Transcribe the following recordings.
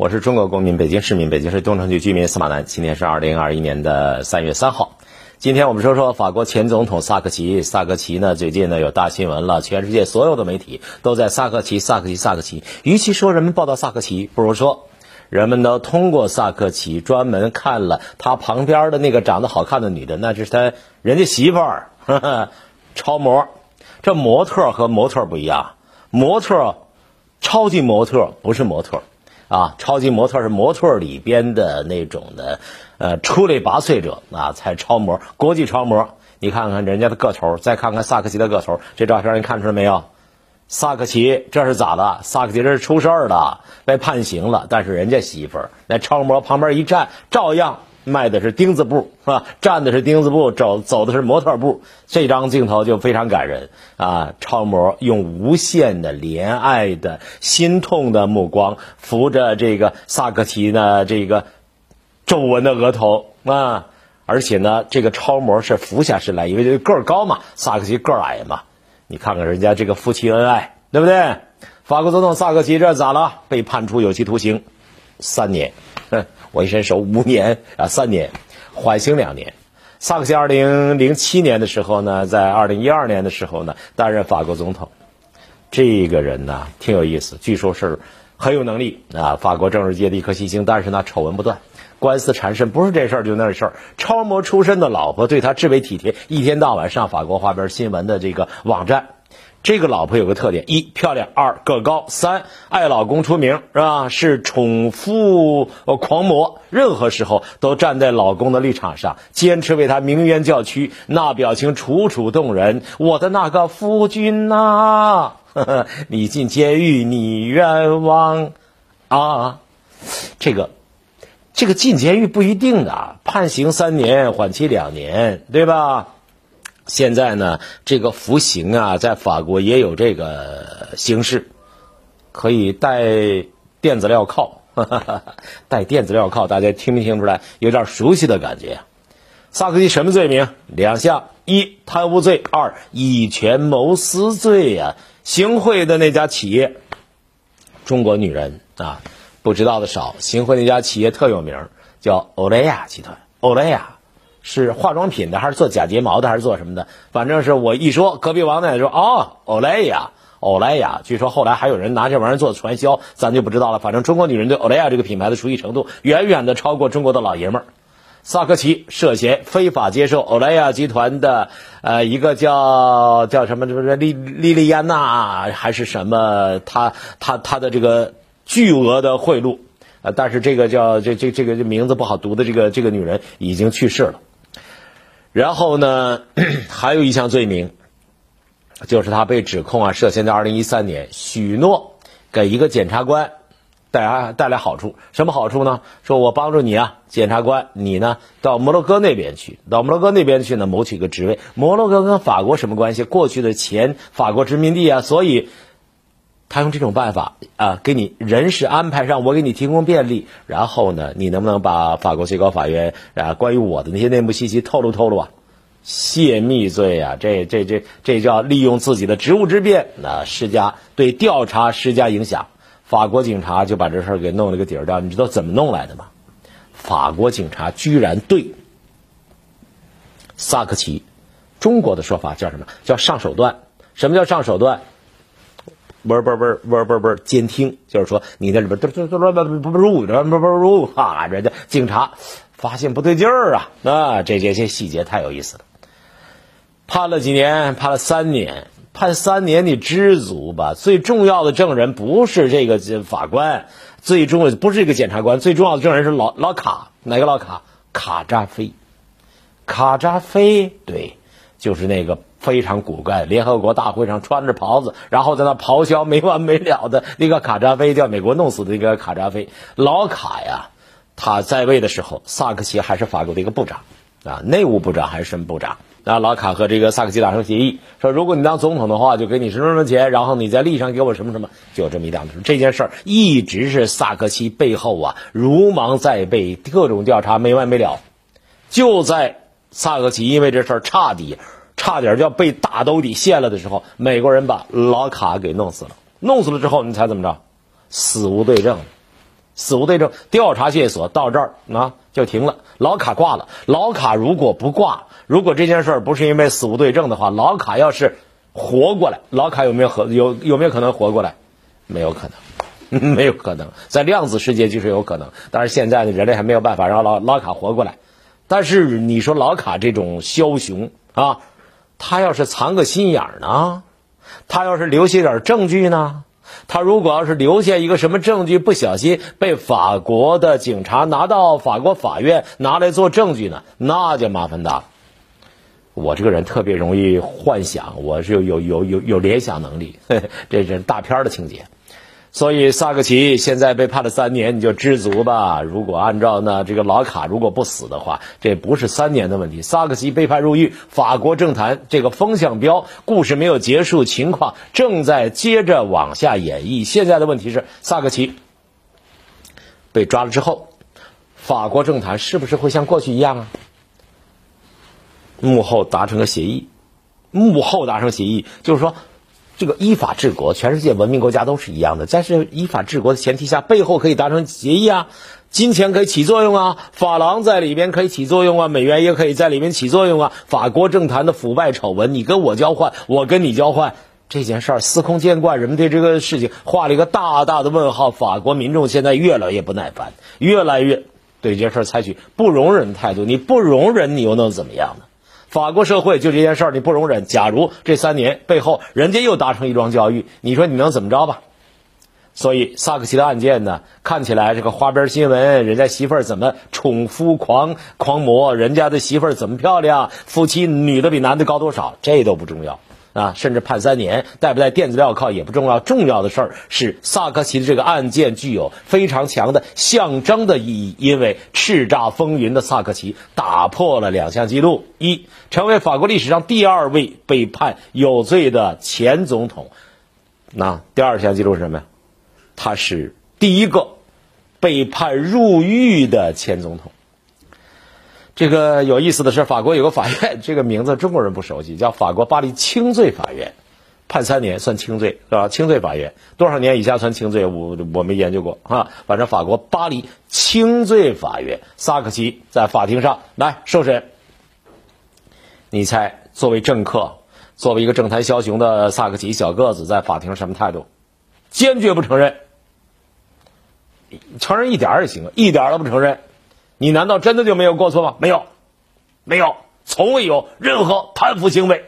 我是中国公民，北京市民，北京市东城区居民司马南。今天是二零二一年的三月三号。今天我们说说法国前总统萨科齐。萨科齐呢，最近呢有大新闻了，全世界所有的媒体都在萨科齐、萨科齐、萨科齐。与其说人们报道萨科齐，不如说人们都通过萨科齐专门看了他旁边的那个长得好看的女的，那就是他人家媳妇儿，超模。这模特和模特不一样，模特，超级模特不是模特。啊，超级模特是模特里边的那种的，呃，出类拔萃者啊，才超模，国际超模。你看看人家的个头，再看看萨克奇的个头，这照片你看出来没有？萨克奇这是咋的？萨克奇这是出事儿了，被判刑了。但是人家媳妇儿那超模旁边一站，照样。迈的是钉子步，是吧？站的是钉子步，走走的是模特步。这张镜头就非常感人啊！超模用无限的怜爱的心痛的目光扶着这个萨克齐呢，这个皱纹的额头啊！而且呢，这个超模是俯下身来，因为这个个高嘛，萨克齐个矮嘛。你看看人家这个夫妻恩爱，对不对？法国总统萨克齐这咋了？被判处有期徒刑三年。我一伸手五年啊，三年，缓刑两年。萨克齐二零零七年的时候呢，在二零一二年的时候呢，担任法国总统。这个人呢，挺有意思，据说是很有能力啊，法国政治界的一颗新星。但是呢，丑闻不断，官司缠身，不是这事儿就那事儿。超模出身的老婆对他至为体贴，一天到晚上法国花边新闻的这个网站。这个老婆有个特点：一漂亮，二个高，三爱老公出名，是吧？是宠夫狂魔，任何时候都站在老公的立场上，坚持为他鸣冤叫屈，那表情楚楚动人。我的那个夫君呐，你进监狱你冤枉啊！这个，这个进监狱不一定的，判刑三年，缓期两年，对吧？现在呢，这个服刑啊，在法国也有这个形式，可以带电子镣铐，带电子镣铐，大家听没听出来？有点熟悉的感觉。萨科齐什么罪名？两项：一贪污罪，二以权谋私罪呀。行贿的那家企业，中国女人啊，不知道的少。行贿那家企业特有名，叫欧莱雅集团，欧莱雅。是化妆品的，还是做假睫毛的，还是做什么的？反正是我一说，隔壁王奶奶说：“哦，欧莱雅，欧莱雅。”据说后来还有人拿这玩意儿做传销，咱就不知道了。反正中国女人对欧莱雅这个品牌的熟悉程度，远远的超过中国的老爷们儿。萨科齐涉嫌非法接受欧莱雅集团的呃一个叫叫什么什么莉莉莉安娜还是什么，他他他的这个巨额的贿赂呃，但是这个叫这这这个名字不好读的这个这个女人已经去世了。然后呢，还有一项罪名，就是他被指控啊，涉嫌在二零一三年许诺给一个检察官带来带来好处，什么好处呢？说我帮助你啊，检察官，你呢到摩洛哥那边去，到摩洛哥那边去呢谋取一个职位。摩洛哥跟法国什么关系？过去的前法国殖民地啊，所以。他用这种办法啊，给你人事安排上，我给你提供便利。然后呢，你能不能把法国最高法院啊关于我的那些内幕信息透露透露啊？泄密罪啊，这这这这叫利用自己的职务之便，那施加对调查施加影响。法国警察就把这事儿给弄了个底儿掉。你知道怎么弄来的吗？法国警察居然对萨克齐，中国的说法叫什么？叫上手段？什么叫上手段？嗡嗡嗡嗡嗡嗡，监听就是说你在里边嘟嘟嘟嘟不不不入，嘟嘟入哈，人家警察发现不对劲儿啊，啊，这这些细节太有意思了。判了几年？判了三年。判三年，你知足吧。最重要的证人不是这个法官，最重要不是这个检察官，最重要的证人是老老卡，哪个老卡？卡扎菲。卡扎菲，对，就是那个。非常古怪，联合国大会上穿着袍子，然后在那咆哮没完没了的那个卡扎菲，叫美国弄死的那个卡扎菲老卡呀，他在位的时候，萨克齐还是法国的一个部长啊，内务部长还是什么部长？啊，老卡和这个萨克齐达成协议，说如果你当总统的话，就给你什么什么钱，然后你在利上给我什么什么，就这么一档子。这件事儿一直是萨克齐背后啊如芒在背，各种调查没完没了。就在萨克齐因为这事儿差底。差点就要被大兜底陷了的时候，美国人把老卡给弄死了。弄死了之后，你猜怎么着？死无对证，死无对证，调查线索到这儿啊就停了。老卡挂了，老卡如果不挂，如果这件事儿不是因为死无对证的话，老卡要是活过来，老卡有没有和有有没有可能活过来？没有可能，没有可能，在量子世界就是有可能，但是现在呢，人类还没有办法让老老卡活过来。但是你说老卡这种枭雄啊，他要是藏个心眼儿呢？他要是留下点证据呢？他如果要是留下一个什么证据，不小心被法国的警察拿到法国法院拿来做证据呢，那就麻烦大了。我这个人特别容易幻想，我是有有有有有联想能力，这是大片的情节。所以萨克齐现在被判了三年，你就知足吧。如果按照呢这个老卡如果不死的话，这不是三年的问题。萨克齐被判入狱，法国政坛这个风向标故事没有结束，情况正在接着往下演绎。现在的问题是，萨克齐被抓了之后，法国政坛是不是会像过去一样啊？幕后达成个协议，幕后达成协议就是说。这个依法治国，全世界文明国家都是一样的。在是依法治国的前提下，背后可以达成协议啊，金钱可以起作用啊，法郎在里边可以起作用啊，美元也可以在里面起作用啊。法国政坛的腐败丑闻，你跟我交换，我跟你交换，这件事儿司空见惯，人们对这个事情画了一个大大的问号。法国民众现在越来越不耐烦，越来越对这事儿采取不容忍的态度。你不容忍，你又能怎么样呢？法国社会就这件事儿，你不容忍。假如这三年背后人家又达成一桩交易，你说你能怎么着吧？所以萨克齐的案件呢，看起来这个花边新闻，人家媳妇儿怎么宠夫狂狂魔，人家的媳妇儿怎么漂亮，夫妻女的比男的高多少，这都不重要。啊，甚至判三年，带不带电子镣铐也不重要，重要的事儿是萨科齐的这个案件具有非常强的象征的意义，因为叱咤风云的萨科齐打破了两项记录：一，成为法国历史上第二位被判有罪的前总统；那第二项记录是什么呀？他是第一个被判入狱的前总统。这个有意思的是，法国有个法院，这个名字中国人不熟悉，叫法国巴黎轻罪法院，判三年算轻罪是吧？轻罪法院多少年以下算轻罪？我我没研究过啊。反正法国巴黎轻罪法院，萨克齐在法庭上来受审。你猜，作为政客，作为一个政坛枭雄的萨克齐小个子，在法庭上什么态度？坚决不承认，承认一点也行，一点都不承认。你难道真的就没有过错吗？没有，没有，从未有任何贪腐行为，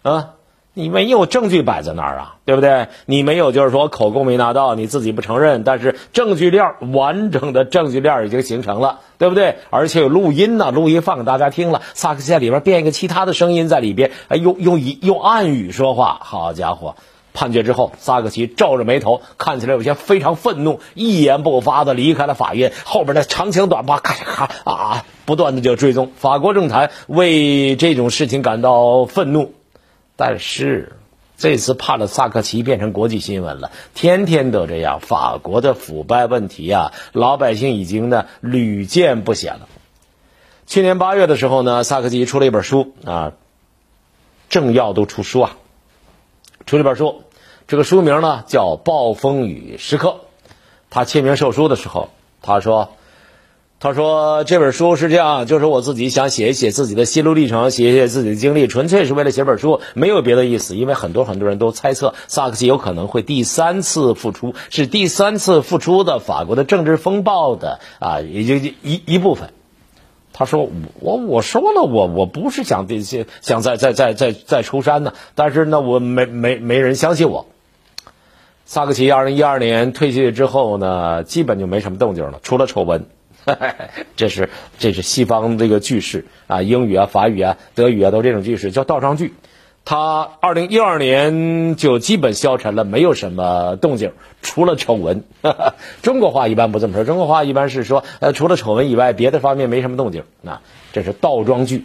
啊，你没有证据摆在那儿啊，对不对？你没有，就是说口供没拿到，你自己不承认，但是证据链完整的证据链已经形成了，对不对？而且有录音呢，录音放给大家听了，萨克斯在里边变一个其他的声音在里边，哎，用用以用暗语说话，好家伙！判决之后，萨克齐皱着眉头，看起来有些非常愤怒，一言不发的离开了法院。后边的长枪短炮，咔嚓咔啊，不断的就追踪。法国政坛为这种事情感到愤怒，但是这次判了萨克齐变成国际新闻了，天天都这样。法国的腐败问题啊，老百姓已经呢屡见不鲜了。去年八月的时候呢，萨克齐出了一本书啊，政要都出书啊。出了本书，这个书名呢叫《暴风雨时刻》。他签名售书的时候，他说：“他说这本书是这样，就是我自己想写一写自己的心路历程，写一写自己的经历，纯粹是为了写本书，没有别的意思。因为很多很多人都猜测萨克齐有可能会第三次复出，是第三次复出的法国的政治风暴的啊，也就一一部分。”他说：“我我说了，我我不是想这些，想再再再再再出山呢。但是呢，我没没没人相信我。萨克齐二零一二年退去之后呢，基本就没什么动静了，除了丑闻。这是这是西方这个句式啊，英语啊、法语啊、德语啊，都这种句式叫倒装句。”他二零一二年就基本消沉了，没有什么动静，除了丑闻。中国话一般不这么说，中国话一般是说，呃，除了丑闻以外，别的方面没什么动静。那这是倒装句。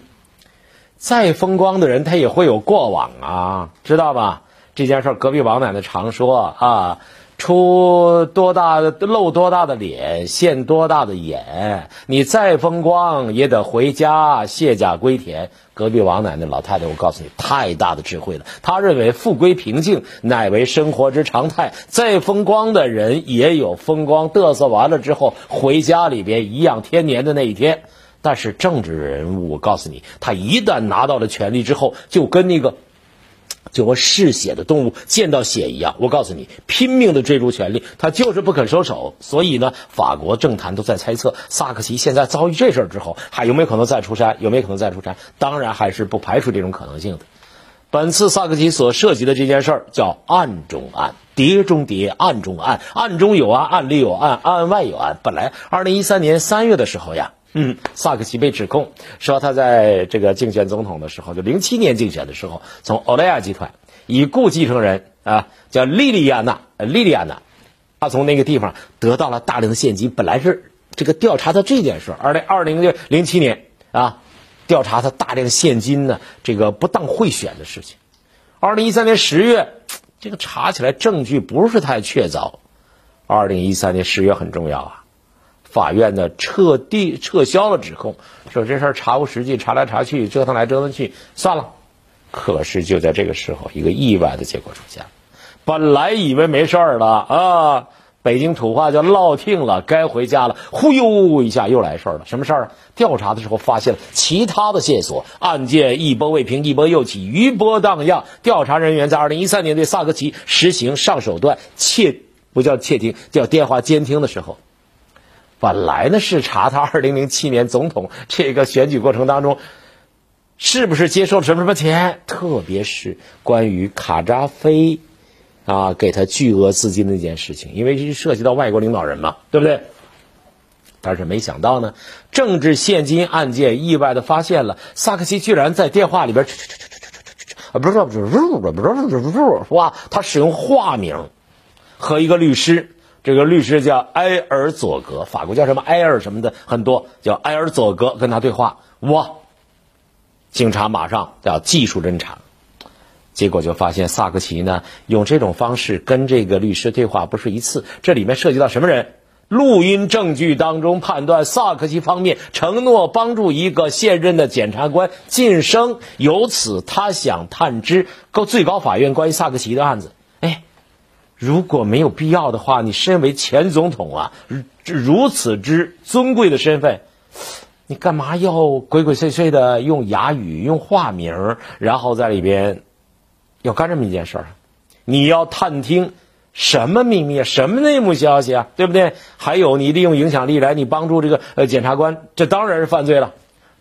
再风光的人，他也会有过往啊，知道吧？这件事隔壁王奶奶常说啊，出多大的露多大的脸，现多大的眼，你再风光也得回家卸甲归田。隔壁王奶奶老太太，我告诉你，太大的智慧了。她认为富贵平静乃为生活之常态，再风光的人也有风光嘚瑟完了之后回家里边颐养天年的那一天。但是政治人物，我告诉你，他一旦拿到了权力之后，就跟那个。就和嗜血的动物见到血一样，我告诉你，拼命的追逐权力，他就是不肯收手。所以呢，法国政坛都在猜测，萨克齐现在遭遇这事儿之后，还有没有可能再出山？有没有可能再出山？当然还是不排除这种可能性的。本次萨克齐所涉及的这件事儿叫案中案，谍中谍，案中案，案中有案，案里有案，案外有案。本来二零一三年三月的时候呀。嗯，萨克齐被指控说他在这个竞选总统的时候，就零七年竞选的时候，从欧莱雅集团已故继承人啊，叫莉莉亚娜，莉莉亚娜，他从那个地方得到了大量的现金。本来是这个调查他这件事，二零二零零七年啊，调查他大量现金呢，这个不当贿选的事情。二零一三年十月，这个查起来证据不是太确凿。二零一三年十月很重要啊。法院呢彻底撤销了指控，说这事儿查无实际，查来查去，折腾来折腾去，算了。可是就在这个时候，一个意外的结果出现了。本来以为没事儿了啊，北京土话叫落听了，该回家了。忽悠一下又来事儿了，什么事儿啊？调查的时候发现了其他的线索，案件一波未平，一波又起，余波荡漾。调查人员在二零一三年对萨科齐实行上手段窃，不叫窃听，叫电话监听的时候。本来呢是查他 二零零七年总统这个选举过程当中，是不是接受了什么什么钱，特别是关于卡扎菲啊给他巨额资金的那件事情，因为涉及到外国领导人嘛，对不对？但是没想到呢，政治现金案件意外的发现了萨克西居然在电话里边，啊不是不是不是不是不是不是哇，他使用化名和一个律师。这个律师叫埃尔佐格，法国叫什么埃尔什么的很多，叫埃尔佐格跟他对话，哇！警察马上要技术侦查，结果就发现萨克齐呢用这种方式跟这个律师对话不是一次，这里面涉及到什么人？录音证据当中判断萨克齐方面承诺帮助一个现任的检察官晋升，由此他想探知高最高法院关于萨克齐的案子。如果没有必要的话，你身为前总统啊，如此之尊贵的身份，你干嘛要鬼鬼祟祟的用哑语、用化名，然后在里边要干这么一件事儿？你要探听什么秘密、什么内幕消息啊？对不对？还有你利用影响力来你帮助这个呃检察官，这当然是犯罪了。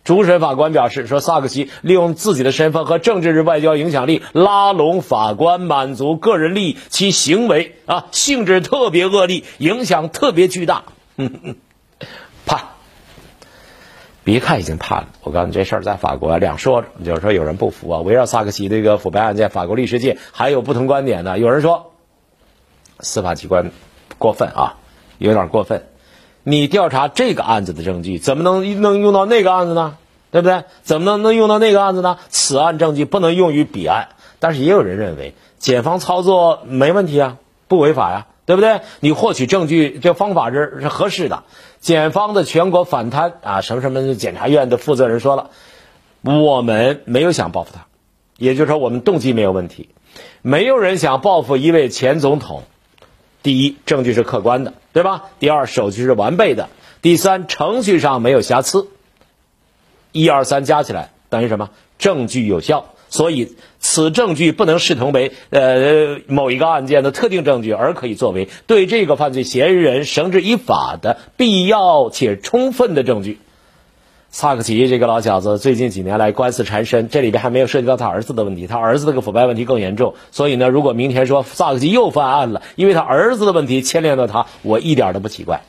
主审法官表示说，萨克齐利用自己的身份和政治外交影响力拉拢法官，满足个人利益，其行为啊性质特别恶劣，影响特别巨大。判，别看已经判了，我告诉你这事儿在法国两说着，就是说有人不服啊。围绕萨克齐这个腐败案件，法国律师界还有不同观点呢。有人说，司法机关过分啊，有点过分。你调查这个案子的证据，怎么能能用到那个案子呢？对不对？怎么能能用到那个案子呢？此案证据不能用于彼案。但是也有人认为，检方操作没问题啊，不违法呀，对不对？你获取证据这方法是是合适的。检方的全国反贪啊什么什么检察院的负责人说了，我们没有想报复他，也就是说我们动机没有问题，没有人想报复一位前总统。第一，证据是客观的，对吧？第二，手续是完备的。第三，程序上没有瑕疵。一二三加起来等于什么？证据有效。所以，此证据不能视同为呃某一个案件的特定证据，而可以作为对这个犯罪嫌疑人绳之以法的必要且充分的证据。萨克齐这个老小子最近几年来官司缠身，这里边还没有涉及到他儿子的问题，他儿子这个腐败问题更严重。所以呢，如果明天说萨克齐又犯案了，因为他儿子的问题牵连到他，我一点都不奇怪。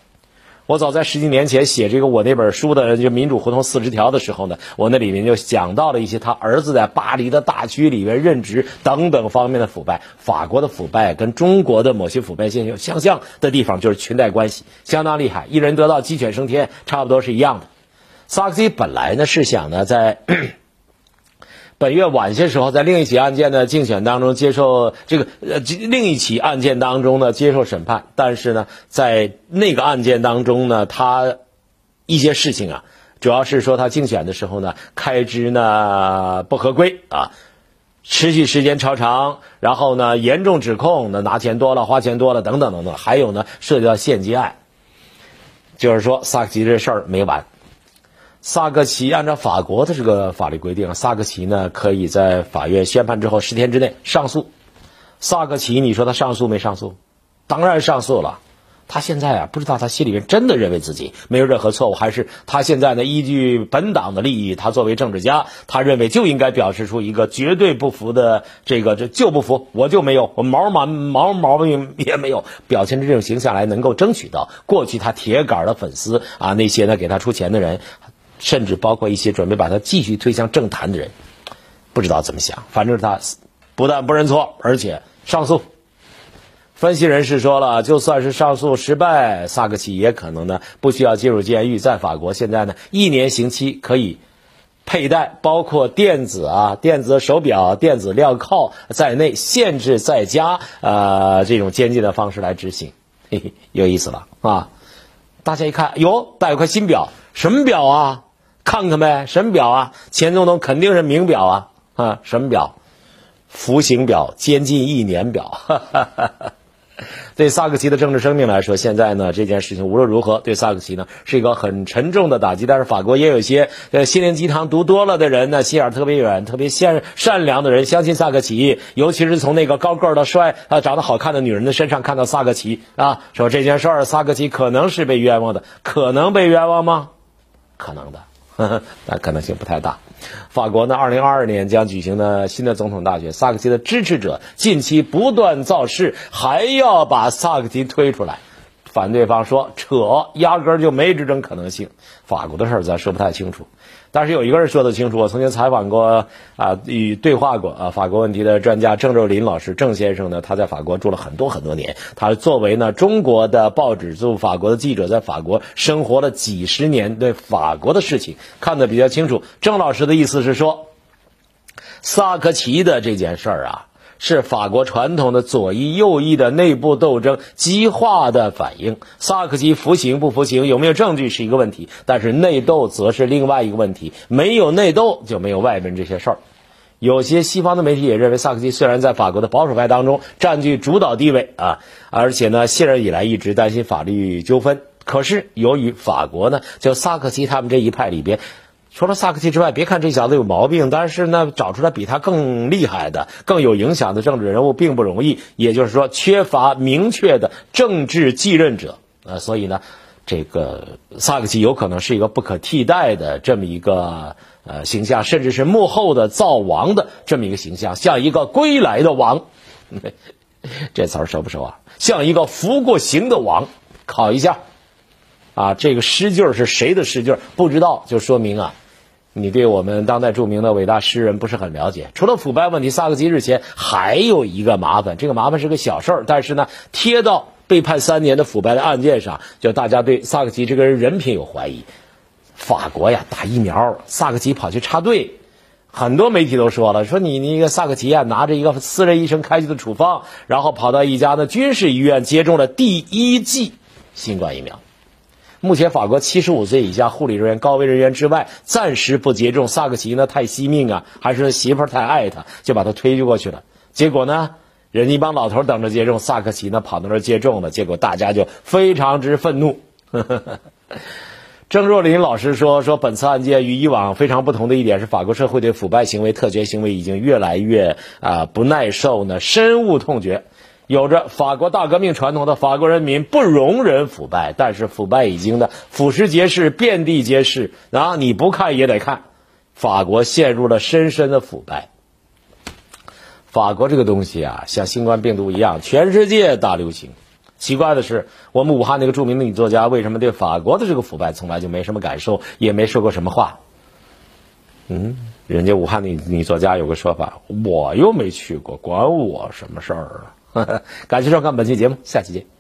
我早在十几年前写这个我那本书的就《民主胡同四十条》的时候呢，我那里面就讲到了一些他儿子在巴黎的大区里面任职等等方面的腐败。法国的腐败跟中国的某些腐败现象相像的地方，就是裙带关系相当厉害，一人得道鸡犬升天，差不多是一样的。萨克齐本来呢是想呢在 本月晚些时候，在另一起案件的竞选当中接受这个呃另一起案件当中呢接受审判，但是呢，在那个案件当中呢，他一些事情啊，主要是说他竞选的时候呢开支呢不合规啊，持续时间超长，然后呢严重指控呢拿钱多了、花钱多了等等等等，还有呢涉及到现金案，就是说萨克齐这事儿没完。萨克齐按照法国的这个法律规定，萨克齐呢可以在法院宣判之后十天之内上诉。萨克齐，你说他上诉没上诉？当然上诉了。他现在啊，不知道他心里面真的认为自己没有任何错误，还是他现在呢依据本党的利益，他作为政治家，他认为就应该表示出一个绝对不服的这个这就不服，我就没有我毛毛毛毛病也没有，表现出这种形象来，能够争取到过去他铁杆的粉丝啊，那些呢给他出钱的人。甚至包括一些准备把他继续推向政坛的人，不知道怎么想。反正他不但不认错，而且上诉。分析人士说了，就算是上诉失败，萨克齐也可能呢不需要进入监狱。在法国现在呢，一年刑期可以佩戴包括电子啊、电子手表、电子镣铐在内，限制在家呃这种监禁的方式来执行。嘿嘿，有意思了啊！大家一看，哟，戴块新表，什么表啊？看看呗，什么表啊？前总统肯定是名表啊啊！什么表？服刑表，监禁一年表。哈哈哈哈对萨克齐的政治生命来说，现在呢这件事情无论如何对萨克齐呢是一个很沉重的打击。但是法国也有一些呃心灵鸡汤读多了的人呢，心眼特别远、特别善善良的人，相信萨克齐，尤其是从那个高个的帅啊长得好看的女人的身上看到萨克齐啊，说这件事儿萨克齐可能是被冤枉的，可能被冤枉吗？可能的。那可能性不太大。法国呢，二零二二年将举行的新的总统大选，萨克齐的支持者近期不断造势，还要把萨克齐推出来。反对方说扯，压根儿就没执政可能性。法国的事儿咱说不太清楚。但是有一个人说的清楚，我曾经采访过啊，与对话过啊，法国问题的专家郑若林老师，郑先生呢，他在法国住了很多很多年，他作为呢中国的报纸驻法国的记者，在法国生活了几十年，对法国的事情看得比较清楚。郑老师的意思是说，萨科齐的这件事儿啊。是法国传统的左翼右翼的内部斗争激化的反应。萨克齐服刑不服刑，有没有证据是一个问题，但是内斗则是另外一个问题。没有内斗，就没有外面这些事儿。有些西方的媒体也认为，萨克齐虽然在法国的保守派当中占据主导地位啊，而且呢，卸任以来一直担心法律纠纷，可是由于法国呢，就萨克齐他们这一派里边。除了萨克齐之外，别看这小子有毛病，但是呢，找出来比他更厉害的、更有影响的政治人物并不容易。也就是说，缺乏明确的政治继任者。呃，所以呢，这个萨克齐有可能是一个不可替代的这么一个呃形象，甚至是幕后的造王的这么一个形象，像一个归来的王。这词儿熟不熟啊？像一个服过刑的王。考一下，啊，这个诗句是谁的诗句？不知道就说明啊。你对我们当代著名的伟大诗人不是很了解。除了腐败问题，萨克齐日前还有一个麻烦，这个麻烦是个小事儿，但是呢，贴到被判三年的腐败的案件上，就大家对萨克齐这个人人品有怀疑。法国呀，打疫苗，萨克齐跑去插队，很多媒体都说了，说你那个萨克齐啊，拿着一个私人医生开具的处方，然后跑到一家的军事医院接种了第一剂新冠疫苗。目前，法国七十五岁以下护理人员、高危人员之外，暂时不接种。萨克齐呢，太惜命啊，还是媳妇儿太爱他，就把他推过去了。结果呢，人家一帮老头等着接种，萨克齐呢跑到那儿接种了。结果大家就非常之愤怒。郑若琳老师说：“说本次案件与以往非常不同的一点是，法国社会对腐败行为、特权行为已经越来越啊不耐受呢，深恶痛绝。”有着法国大革命传统的法国人民不容忍腐败，但是腐败已经的腐蚀皆是，遍地皆是啊！你不看也得看，法国陷入了深深的腐败。法国这个东西啊，像新冠病毒一样，全世界大流行。奇怪的是，我们武汉那个著名的女作家，为什么对法国的这个腐败从来就没什么感受，也没说过什么话？嗯，人家武汉的女作家有个说法，我又没去过，管我什么事儿啊？感谢收看本期节目，下期见。